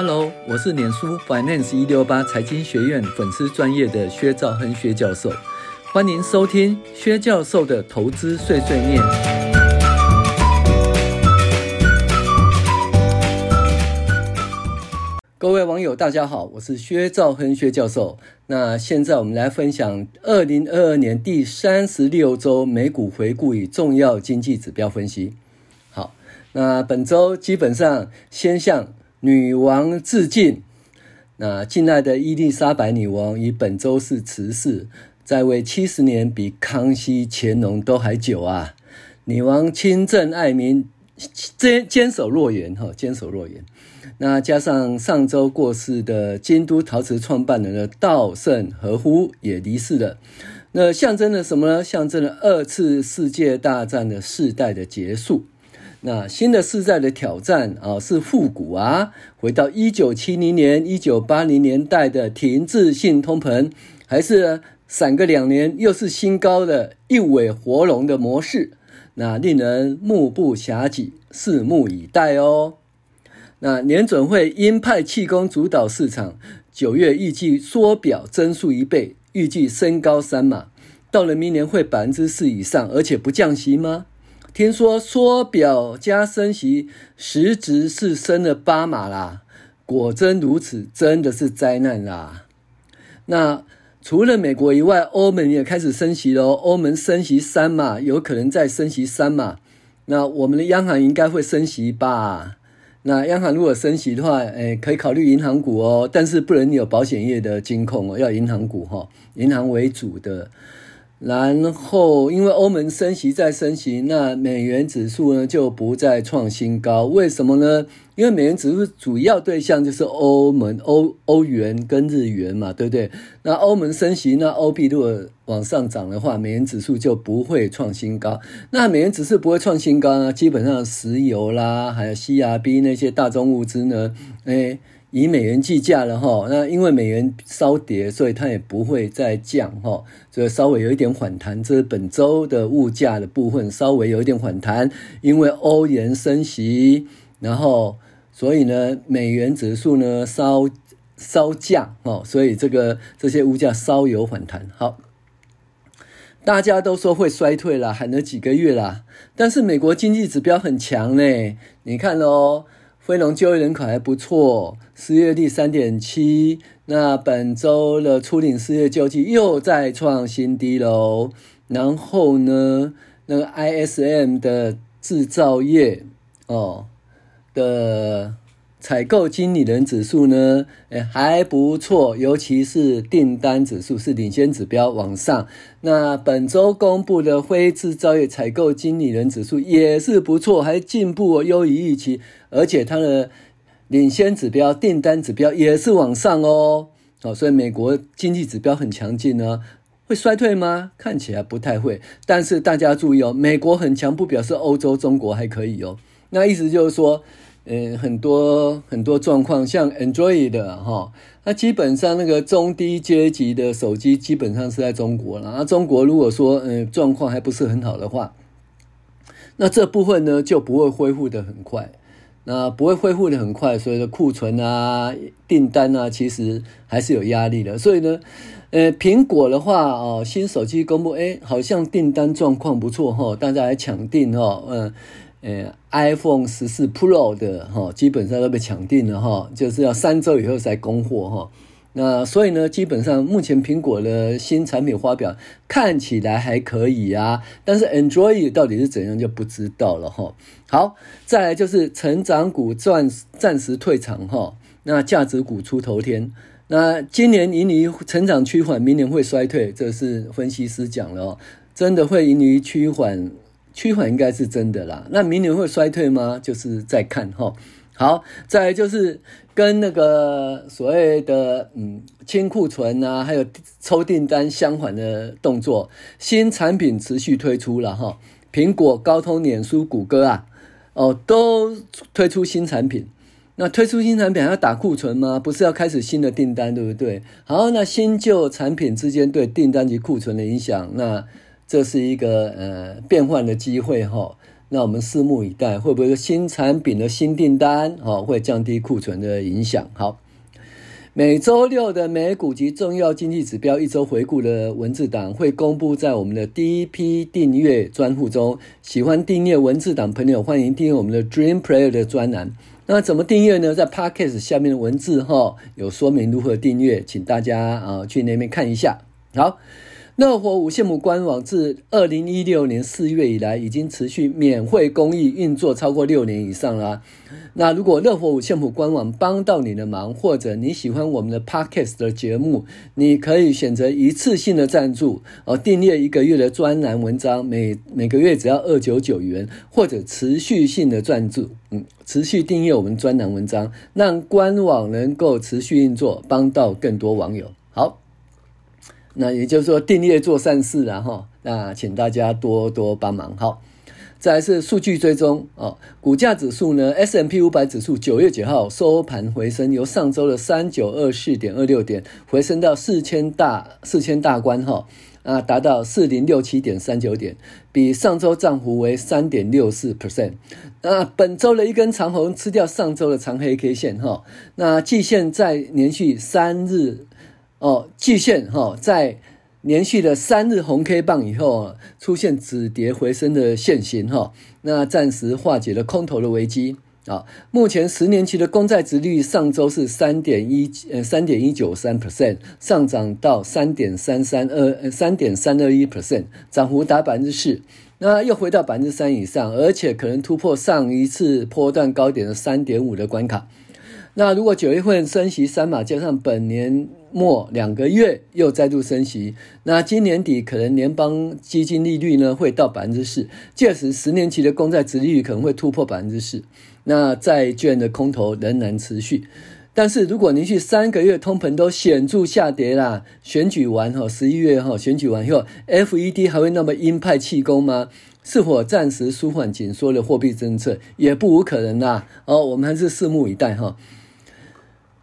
Hello，我是脸书 Finance 一六八财经学院粉丝专业的薛兆亨薛教授，欢迎收听薛教授的投资碎碎念。各位网友，大家好，我是薛兆亨薛教授。那现在我们来分享二零二二年第三十六周美股回顾与重要经济指标分析。好，那本周基本上先向女王致敬。那敬爱的伊丽莎白女王于本周四辞世，在位七十年，比康熙、乾隆都还久啊！女王亲政爱民，坚坚守诺言哈，坚守诺言。那加上上周过世的京都陶瓷创办人的稻盛和夫也离世了，那象征了什么呢？象征了二次世界大战的世代的结束。那新的世代的挑战啊，是复古啊，回到一九七零年、一九八零年代的停滞性通膨，还是闪个两年又是新高的一尾活龙的模式？那令人目不暇给，拭目以待哦。那联准会鹰派气功主导市场，九月预计缩表增速一倍，预计升高三码，到了明年会百分之四以上，而且不降息吗？听说缩表加升息，实质是升了八码啦。果真如此，真的是灾难啦。那除了美国以外，欧盟也开始升息喽。欧盟升息三码，有可能再升息三码。那我们的央行应该会升息吧？那央行如果升息的话，哎，可以考虑银行股哦，但是不能有保险业的金控哦，要银行股哈，银行为主的。然后，因为欧盟升息再升息，那美元指数呢就不再创新高。为什么呢？因为美元指数主要对象就是欧盟、欧欧元跟日元嘛，对不对？那欧盟升息，那欧币如果往上涨的话，美元指数就不会创新高。那美元指数不会创新高呢？基本上石油啦，还有 CRB 那些大宗物资呢，哎。以美元计价了哈，那因为美元稍跌，所以它也不会再降哈，所以稍微有一点反弹。这是本周的物价的部分，稍微有一点反弹，因为欧元升息，然后所以呢，美元指数呢稍稍降哦，所以这个这些物价稍有反弹。好，大家都说会衰退了，喊了几个月了，但是美国经济指标很强呢，你看哦。非农就业人口还不错，失业率三点七。那本周的初领失业救济又再创新低喽。然后呢，那个 ISM 的制造业哦的。采购经理人指数呢，诶，还不错，尤其是订单指数是领先指标往上。那本周公布的非制造业采购经理人指数也是不错，还进步优于预期，而且它的领先指标订单指标也是往上哦。好，所以美国经济指标很强劲呢，会衰退吗？看起来不太会。但是大家注意哦，美国很强不表示欧洲、中国还可以哦。那意思就是说。嗯，很多很多状况，像 Android 的哈，那基本上那个中低阶级的手机基本上是在中国了。那中国如果说嗯状况还不是很好的话，那这部分呢就不会恢复的很快，那不会恢复的很快，所以的库存啊、订单啊，其实还是有压力的。所以呢，呃，苹果的话哦，新手机公布，哎，好像订单状况不错哈，大家还抢订哈，嗯。呃，iPhone 十四 Pro 的哈，基本上都被抢定了哈，就是要三周以后才供货哈。那所以呢，基本上目前苹果的新产品发表看起来还可以啊，但是 Android 到底是怎样就不知道了哈。好，再来就是成长股暂暂时退场哈，那价值股出头天。那今年盈余成长趋缓，明年会衰退，这是分析师讲了，真的会盈余趋缓。趋缓应该是真的啦，那明年会衰退吗？就是再看哈。好，再就是跟那个所谓的嗯清库存啊，还有抽订单相反的动作，新产品持续推出了哈。苹果、高通、脸书、谷歌啊，哦，都推出新产品。那推出新产品还要打库存吗？不是要开始新的订单，对不对？好，那新旧产品之间对订单及库存的影响，那。这是一个呃变换的机会哈，那我们拭目以待，会不会有新产品的新订单哦，会降低库存的影响？好。每周六的美股及重要经济指标一周回顾的文字档会公布在我们的第一批订阅专户中。喜欢订阅文字档朋友，欢迎订阅我们的 Dream Player 的专栏。那怎么订阅呢？在 Podcast 下面的文字哈有说明如何订阅，请大家啊去那边看一下。好。乐活五线谱官网自二零一六年四月以来，已经持续免费公益运作超过六年以上了。那如果乐活五线谱官网帮到你的忙，或者你喜欢我们的 Podcast 的节目，你可以选择一次性的赞助哦，订阅一个月的专栏文章，每每个月只要二九九元，或者持续性的赞助，嗯，持续订阅我们专栏文章，让官网能够持续运作，帮到更多网友。那也就是说，订阅做善事了哈。那请大家多多帮忙。哈，再是数据追踪哦。股价指数呢，S M P 五百指数九月九号收盘回升，由上周的三九二四点二六点回升到四千大四千大关哈啊，达到四零六七点三九点，比上周涨幅为三点六四 percent。那本周的一根长红吃掉上周的长黑 K 线哈。那季线在连续三日。哦，季线哈，在连续的三日红 K 棒以后，出现止跌回升的线型哈，那暂时化解了空头的危机啊。目前十年期的公债殖利率上周是三点一呃三点一九三 percent，上涨到三点三三二三点三二一 percent，涨幅达百分之四，那又回到百分之三以上，而且可能突破上一次波段高点的三点五的关卡。那如果九月份升息三码，加上本年末两个月又再度升息，那今年底可能联邦基金利率呢会到百分之四，届时十年期的公债殖利率可能会突破百分之四，那债券的空头仍然持续。但是如果连续三个月通膨都显著下跌啦，选举完哈十一月哈选举完以后，FED 还会那么鹰派气功吗？是否暂时舒缓紧缩的货币政策也不无可能啦。哦，我们还是拭目以待哈。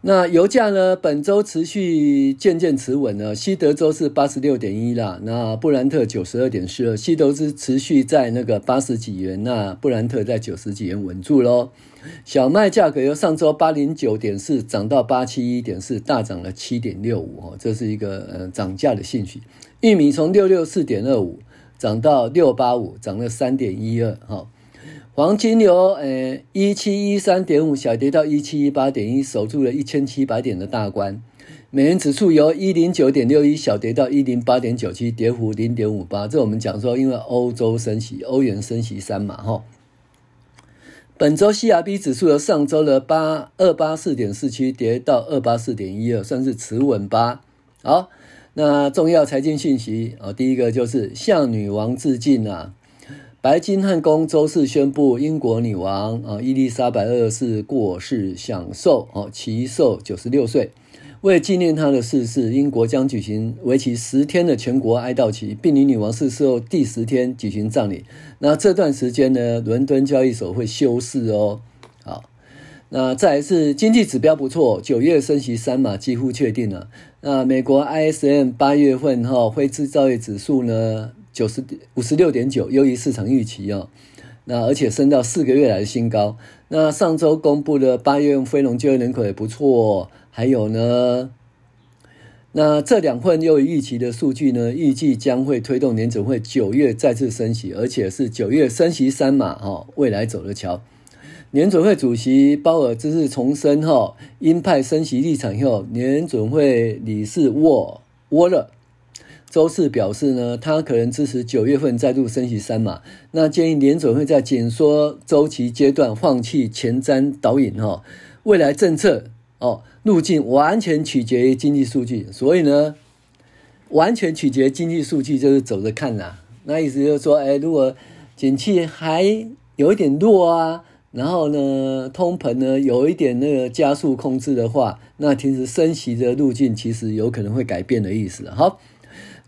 那油价呢？本周持续渐渐持稳了。西德州是八十六点一啦，那布兰特九十二点四二，西德是持续在那个八十几元，那布兰特在九十几元稳住喽。小麦价格由上周八零九点四涨到八七一点四，大涨了七点六五哦，这是一个呃涨价的信息。玉米从六六四点二五涨到六八五，涨了三点一二哈。黄金由呃一七一三点五小跌到一七一八点一，守住了一千七百点的大关。美元指数由一零九点六一小跌到一零八点九七，跌幅零点五八。这我们讲说，因为欧洲升息，欧元升息三嘛哈。本周 CRB 指数由上周的八二八四点四七跌到二八四点一二，算是持稳吧。好，那重要财经信息啊，第一个就是向女王致敬啊。白金汉宫周四宣布，英国女王啊伊丽莎白二世过世，享寿哦，其寿九十六岁。为纪念她的逝世，英国将举行为期十天的全国哀悼期，并于女王逝世后第十天举行葬礼。那这段时间呢，伦敦交易所会休市哦。好，那再来是经济指标不错，九月升息三码几乎确定了。那美国 ISM 八月份哈非制造业指数呢？九十五十六点九，优于市场预期哦。那而且升到四个月来的新高。那上周公布的八月份非农就业人口也不错。还有呢，那这两份优于预期的数据呢，预计将会推动年准会九月再次升息，而且是九月升息三码哈，未来走着瞧。联准会主席鲍尔这次重申哈鹰派升息立场以后，年准会理事沃沃勒。周四表示呢，他可能支持九月份再度升息三码。那建议联准会在紧缩周期阶段放弃前瞻导引哈，未来政策哦路径完全取决于经济数据。所以呢，完全取决于经济数据就是走着看啦。那意思就是说，哎，如果景气还有一点弱啊，然后呢，通膨呢有一点那个加速控制的话，那其实升息的路径其实有可能会改变的意思。好。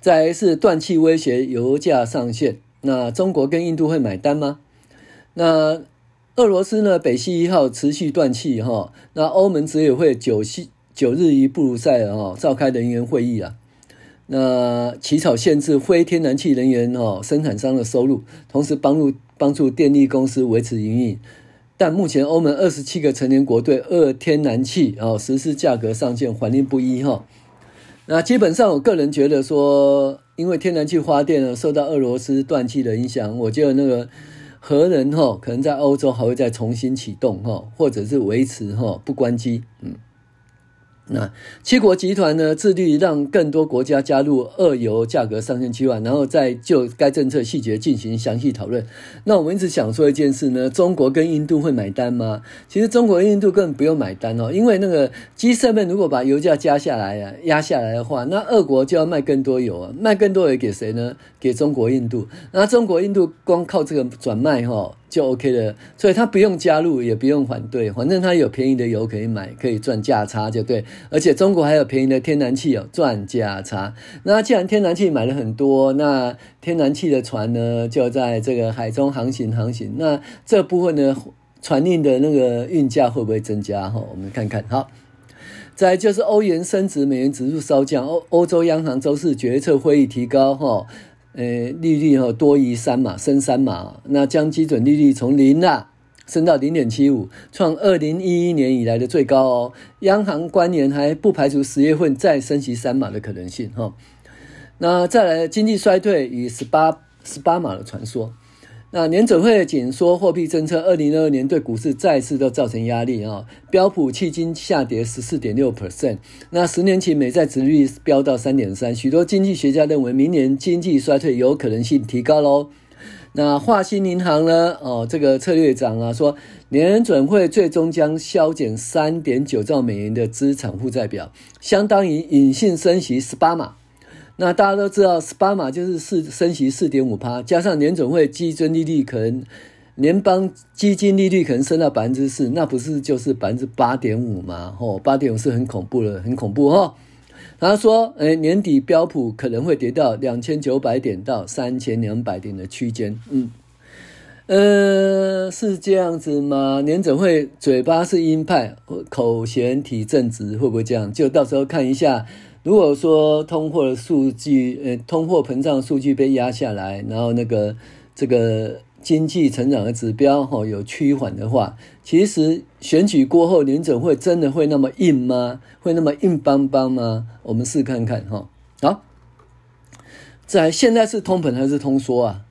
再来是断气威胁，油价上限。那中国跟印度会买单吗？那俄罗斯呢？北溪一号持续断气哈。那欧盟执委会九西九日于布鲁塞尔哈召开人员会议啊。那起草限制非天然气能源哈生产商的收入，同时帮助帮助电力公司维持营运。但目前欧盟二十七个成员国对二天然气哦实施价格上限，反应不一哈。那基本上，我个人觉得说，因为天然气发电呢受到俄罗斯断气的影响，我觉得那个核能哈可能在欧洲还会再重新启动哈，或者是维持哈不关机嗯。那七国集团呢，致力让更多国家加入二油价格上限计划，然后再就该政策细节进行详细讨论。那我们一直想说一件事呢，中国跟印度会买单吗？其实中国印度根本不用买单哦，因为那个 G7 如果把油价加下来啊，压下来的话，那俄国就要卖更多油啊，卖更多油给谁呢？给中国、印度。那中国、印度光靠这个转卖哈。就 OK 了，所以他不用加入，也不用反对，反正他有便宜的油可以买，可以赚价差就对。而且中国还有便宜的天然气哦，赚价差。那既然天然气买了很多，那天然气的船呢，就在这个海中航行航行。那这部分呢，船运的那个运价会不会增加？哈，我们看看。好，再就是欧元升值，美元指数稍降。欧欧洲央行周四决策会议提高哈。呃，利率哈多于三码，升三码，那将基准利率从零啊升到零点七五，创二零一一年以来的最高哦。央行官员还不排除十月份再升息三码的可能性哈。那再来，经济衰退与十八十八码的传说。那联准会紧缩货币政策，二零二二年对股市再次都造成压力啊！标普迄今下跌十四点六 percent，那十年期美债殖率飙到三点三，许多经济学家认为明年经济衰退有可能性提高喽。那华新银行呢？哦，这个策略长啊说，联准会最终将削减三点九兆美元的资产负债表，相当于隐性升息十八码。那大家都知道，十八码就是四升息四点五趴，加上联总会基准利率可能联邦基金利率可能升到百分之四，那不是就是百分之八点五吗？哦，八点五是很恐怖的，很恐怖哈。他说，诶，年底标普可能会跌到两千九百点到三千两百点的区间。嗯，呃，是这样子吗？联总会嘴巴是鹰派，口嫌体正直，会不会这样？就到时候看一下。如果说通货的数据，呃，通货膨胀数据被压下来，然后那个这个经济成长的指标哈有趋缓的话，其实选举过后联准会真的会那么硬吗？会那么硬邦邦吗？我们试看看哈。好，在现在是通膨还是通缩啊？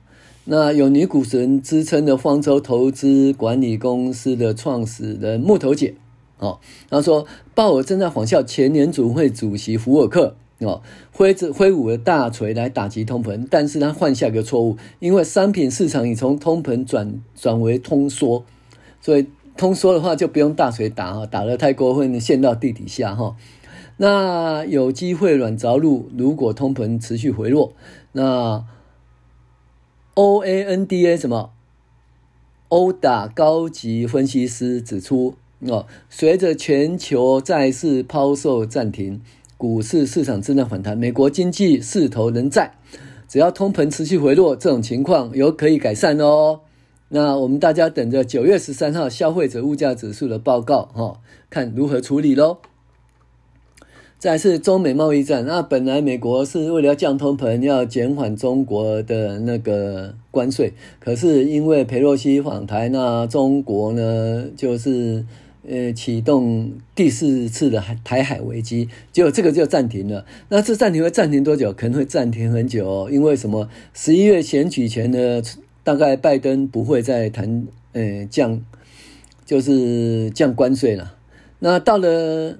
那有女股神之称的方舟投资管理公司的创始人木头姐。哦，他说鲍尔正在仿效前联准会主席福尔克哦，挥着挥舞的大锤来打击通膨，但是他犯下一个错误，因为商品市场已从通膨转转为通缩，所以通缩的话就不用大锤打哈，打得太过分陷到地底下哈。那有机会软着陆，如果通膨持续回落，那 OANDA 什么？殴打高级分析师指出。哦，随着全球债市抛售暂停，股市市场正在反弹，美国经济势头仍在。只要通膨持续回落，这种情况有可以改善哦。那我们大家等着九月十三号消费者物价指数的报告，哈，看如何处理喽。再是中美贸易战，那本来美国是为了要降通膨，要减缓中国的那个关税，可是因为佩洛西访台，那中国呢就是。呃，启动第四次的台海危机，结果这个就暂停了。那这暂停会暂停多久？可能会暂停很久哦。因为什么？十一月选举前呢，大概拜登不会再谈呃降，就是降关税了。那到了。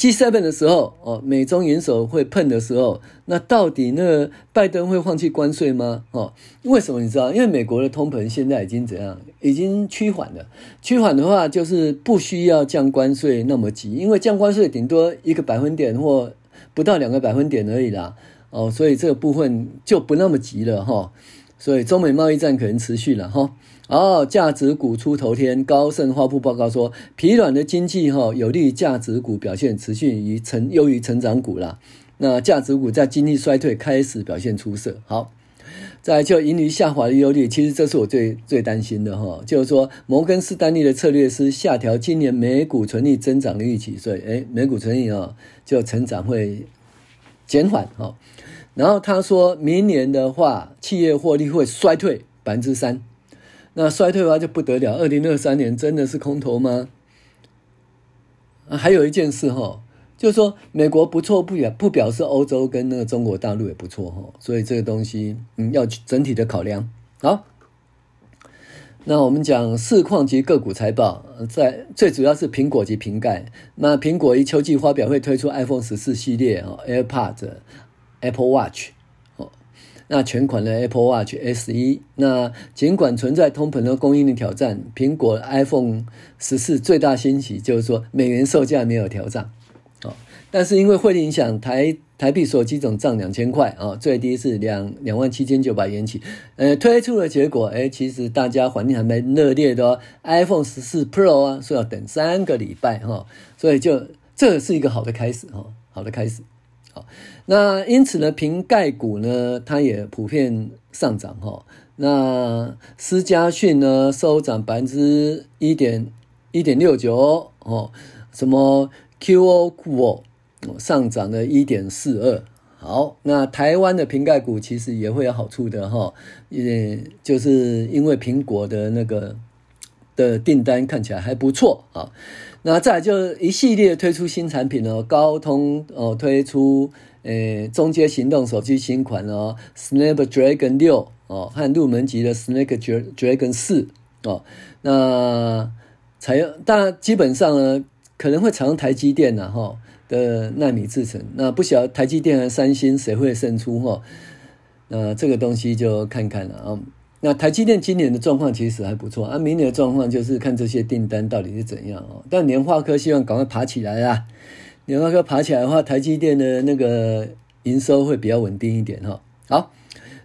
G7 的时候，哦，美中元首会碰的时候，那到底那拜登会放弃关税吗？哦，为什么你知道？因为美国的通膨现在已经怎样？已经趋缓了。趋缓的话，就是不需要降关税那么急，因为降关税顶多一个百分点或不到两个百分点而已啦。哦，所以这个部分就不那么急了哈。所以中美贸易战可能持续了哈。哦价值股出头天，高盛发布报告说，疲软的经济哈有利于价值股表现，持续于成优于成长股啦。那价值股在经济衰退开始表现出色。好，再来就盈余下滑的忧虑，其实这是我最最担心的哈，就是说摩根士丹利的策略是下调今年每股纯利增长的预期，所以诶，每股纯利啊就成长会减缓哈。然后他说明年的话，企业获利会衰退百分之三。那衰退的话就不得了，二零二三年真的是空头吗？啊，还有一件事哈，就是说美国不错不表不表示欧洲跟那个中国大陆也不错哈，所以这个东西嗯要整体的考量。好，那我们讲市况及个股财报，在最主要是苹果及苹概。那苹果一秋季发表会推出 iPhone 十四系列啊，AirPods、Apple Watch。那全款的 Apple Watch S 一那尽管存在通膨的供应的挑战，苹果 iPhone 十四最大欣喜就是说美元售价没有调涨，哦，但是因为汇率影响，台台币手机总涨两千块啊，最低是两两万七千九百元起，呃，推出的结果，哎，其实大家反应还蛮热烈的哦，iPhone 十四 Pro 啊，说要等三个礼拜哈，所以就这是一个好的开始哈，好的开始。好，那因此呢，瓶盖股呢，它也普遍上涨哈。那思佳讯呢，收涨百分之一点一点六九哦。什么 QOQ 上涨了一点四二。好，那台湾的瓶盖股其实也会有好处的哈，也就是因为苹果的那个的订单看起来还不错啊。那再来就一系列推出新产品哦，高通哦推出诶中阶行动手机新款哦，Snapdragon 六哦和入门级的 Snapdragon 四哦，那采用但基本上呢可能会采用台积电呐哈的纳米制程，那不晓得台积电和三星谁会胜出哈？那这个东西就看看了啊。那台积电今年的状况其实还不错啊，明年的状况就是看这些订单到底是怎样哦。但联发科希望赶快爬起来啊，联发科爬起来的话，台积电的那个营收会比较稳定一点哈。好，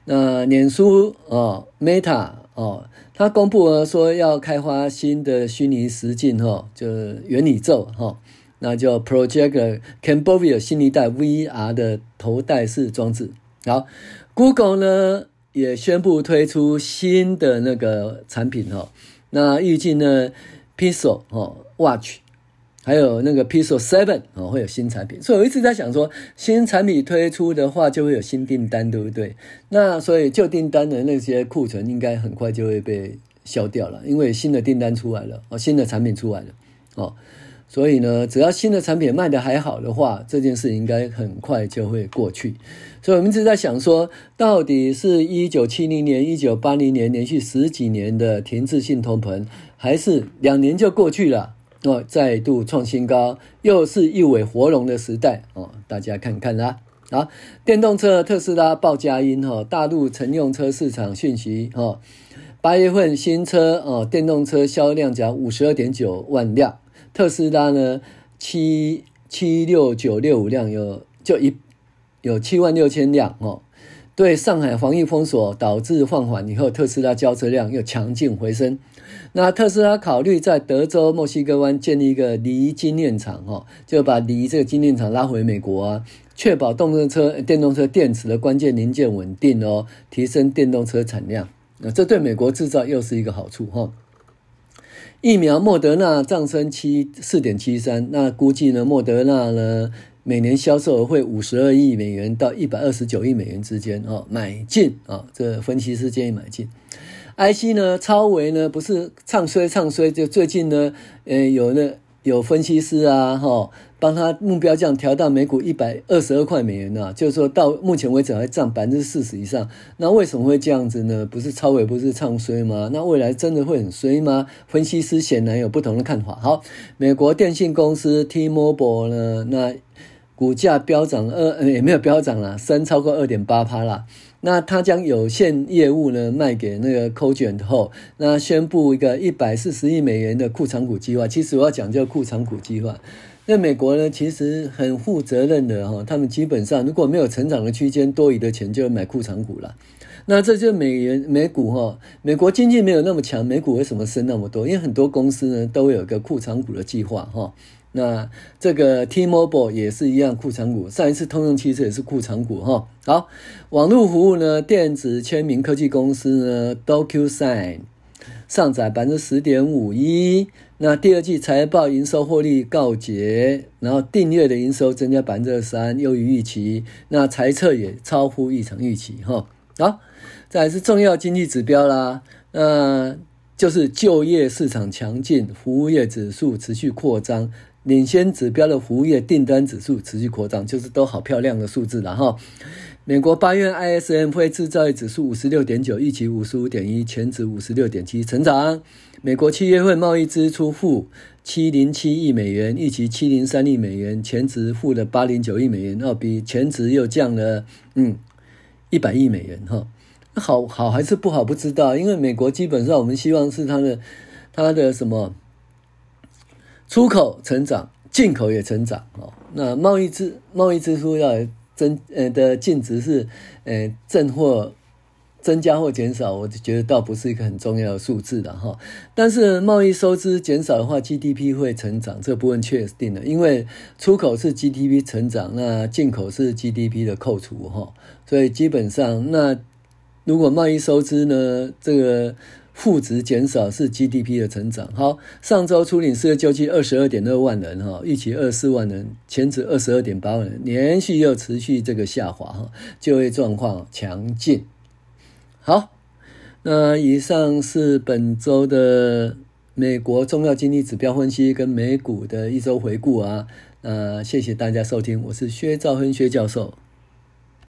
那脸书哦，Meta 哦，它公布了说要开发新的虚拟实境哈，就是元宇宙哈，那叫 Project Cambria 新一代 VR 的头戴式装置。好，Google 呢？也宣布推出新的那个产品哈，那预计呢，Pixel 哦 Watch，还有那个 Pixel Seven 哦会有新产品，所以我一直在想说，新产品推出的话就会有新订单，对不对？那所以旧订单的那些库存应该很快就会被消掉了，因为新的订单出来了哦，新的产品出来了哦。所以呢，只要新的产品卖得还好的话，这件事应该很快就会过去。所以我们一直在想说，到底是一九七零年、一九八零年连续十几年的停滞性通膨，还是两年就过去了哦，再度创新高，又是一尾活龙的时代哦，大家看看啦。好，电动车特斯拉报佳音哈，大陆乘用车市场讯息哈，八月份新车哦，电动车销量讲五十二点九万辆。特斯拉呢，七七六九六五辆有就一有七万六千辆哦。对上海防疫封锁导致放缓以后，特斯拉交车量又强劲回升。那特斯拉考虑在德州墨西哥湾建立一个锂精炼厂哦，就把锂这个精炼厂拉回美国啊，确保动车车电动车电池的关键零件稳定哦，提升电动车产量。那这对美国制造又是一个好处哈。疫苗莫德纳涨升七四点七三，那估计呢，莫德纳呢每年销售额会五十二亿美元到一百二十九亿美元之间哦，买进啊，这分析师建议买进。IC 呢，超微呢不是唱衰唱衰，就最近呢，呃，有那有分析师啊，哈。帮他目标价调到每股一百二十二块美元呢、啊，就是说到目前为止还涨百分之四十以上。那为什么会这样子呢？不是超微不是唱衰吗？那未来真的会很衰吗？分析师显然有不同的看法。好，美国电信公司 T-Mobile 呢，那股价飙涨二也没有飙涨了，升超过二点八趴了。那他将有线业务呢卖给那个 Cogent 后，那宣布一个一百四十亿美元的库存股计划。其实我要讲叫库存股计划。那美国呢，其实很负责任的哈，他们基本上如果没有成长的区间，多余的钱就要买库藏股了。那这就美元美股哈，美国经济没有那么强，美股为什么升那么多？因为很多公司呢都有一个库藏股的计划哈。那这个 T-Mobile 也是一样库藏股，上一次通用汽车也是库藏股哈。好，网络服务呢，电子签名科技公司呢，DocuSign 上涨百分之十点五一。那第二季财报营收获利告捷，然后订阅的营收增加百分之二十三，优于预期。那财测也超乎异常预期哈。好，再来是重要经济指标啦。那就是就业市场强劲，服务业指数持续扩张，领先指标的服务业订单指数持续扩张，就是都好漂亮的数字了哈。美国八月 ISM 非制造业指数五十六点九，预期五十五点一，前值五十六点七，成长。美国七月份贸易支出负七零七亿美元，预期七零三亿美元，前值负的八零九亿美元，哦比前值又降了嗯一百亿美元哈。好好还是不好不知道，因为美国基本上我们希望是它的它的什么出口成长，进口也成长哦。那贸易支贸易支出要增呃的净值是呃正或增加或减少，我觉得倒不是一个很重要的数字了哈。但是贸易收支减少的话，GDP 会成长，这部分确定的，因为出口是 GDP 成长，那进口是 GDP 的扣除哈，所以基本上那。如果贸易收支呢，这个负值减少是 GDP 的成长。好，上周初领失业救济二十二点二万人哈，预期二十四万人，前值二十二点八万人，连续又持续这个下滑哈，就业状况强劲。好，那以上是本周的美国重要经济指标分析跟美股的一周回顾啊。那谢谢大家收听，我是薛兆亨薛教授。